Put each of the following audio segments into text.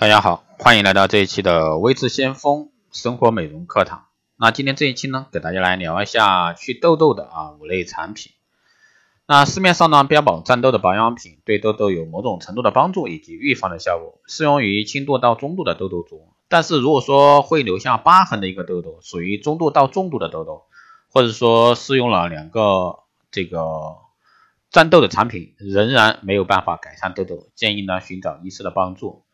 大家好，欢迎来到这一期的微智先锋生活美容课堂。那今天这一期呢，给大家来聊一下祛痘痘的啊五类产品。那市面上呢标榜战痘的保养品，对痘痘有某种程度的帮助以及预防的效果，适用于轻度到中度的痘痘族。但是如果说会留下疤痕的一个痘痘，属于中度到重度的痘痘，或者说试用了两个这个战痘的产品，仍然没有办法改善痘痘，建议呢寻找医师的帮助。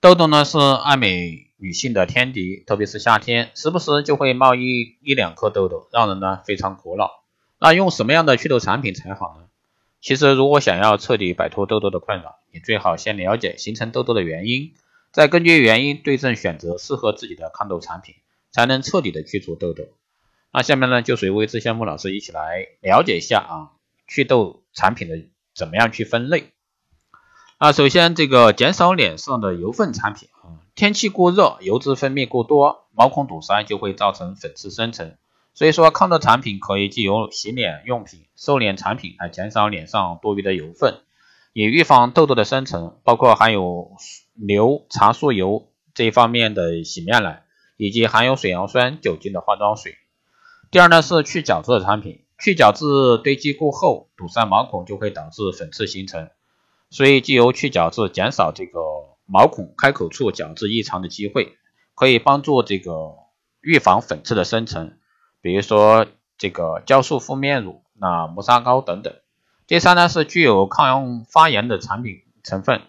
痘痘呢是爱美女性的天敌，特别是夏天，时不时就会冒一一两颗痘痘，让人呢非常苦恼。那用什么样的祛痘产品才好呢？其实如果想要彻底摆脱痘痘的困扰，你最好先了解形成痘痘的原因，再根据原因对症选择适合自己的抗痘产品，才能彻底的去除痘痘。那下面呢就随微知先锋老师一起来了解一下啊祛痘产品的怎么样去分类。啊，首先这个减少脸上的油分产品啊，天气过热，油脂分泌过多，毛孔堵塞就会造成粉刺生成。所以说，抗痘产品可以借由洗脸用品、瘦脸产品来减少脸上多余的油分，以预防痘痘的生成。包括含有硫、茶树油这一方面的洗面奶，以及含有水杨酸、酒精的化妆水。第二呢是去角质的产品，去角质堆积过后，堵塞毛孔就会导致粉刺形成。所以，既由去角质减少这个毛孔开口处角质异常的机会，可以帮助这个预防粉刺的生成。比如说这个酵素敷面乳、那磨砂膏等等。第三呢是具有抗发炎的产品成分，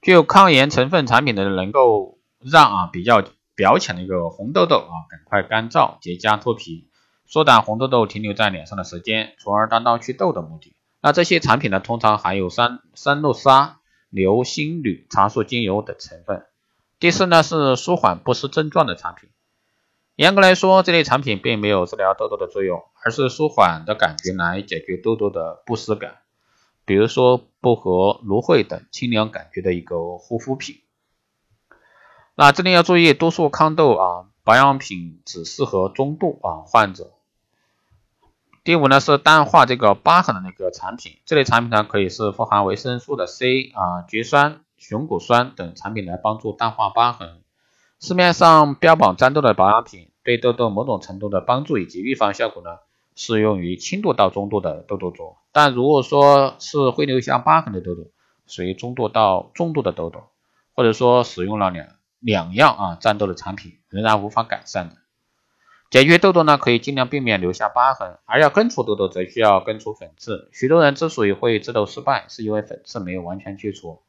具有抗炎成分产品的能够让啊比较表浅的一个红痘痘啊赶快干燥结痂脱皮，缩短红痘痘停留在脸上的时间，从而达到祛痘的目的。那这些产品呢，通常含有三三氯沙、硫辛铝、茶树精油等成分。第四呢是舒缓不适症状的产品。严格来说，这类产品并没有治疗痘痘的作用，而是舒缓的感觉来解决痘痘的不适感。比如说薄荷、芦荟等清凉感觉的一个护肤品。那这里要注意，多数抗痘啊保养品只适合中度啊患者。第五呢是淡化这个疤痕的那个产品，这类产品呢可以是富含维生素的 C 啊、菊酸、熊果酸等产品来帮助淡化疤痕。市面上标榜战痘的保养品，对痘痘某种程度的帮助以及预防效果呢，适用于轻度到中度的痘痘中。但如果说是会留下疤痕的痘痘，属于中度到重度的痘痘，或者说使用了两两样啊战痘的产品，仍然无法改善的。解决痘痘呢，可以尽量避免留下疤痕，而要根除痘痘，则需要根除粉刺。许多人之所以会治痘失败，是因为粉刺没有完全去除，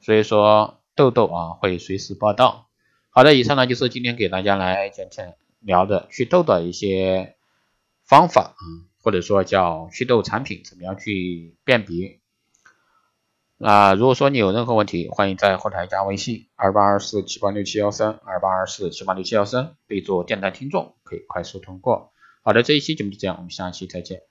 所以说痘痘啊会随时报道。好的，以上呢就是今天给大家来讲讲聊的祛痘的一些方法啊，或者说叫祛痘产品怎么样去辨别。那如果说你有任何问题，欢迎在后台加微信二八二四七八六七幺三二八二四七八六七幺三，备注电台听众，可以快速通过。好的，这一期节目就这样，我们下期再见。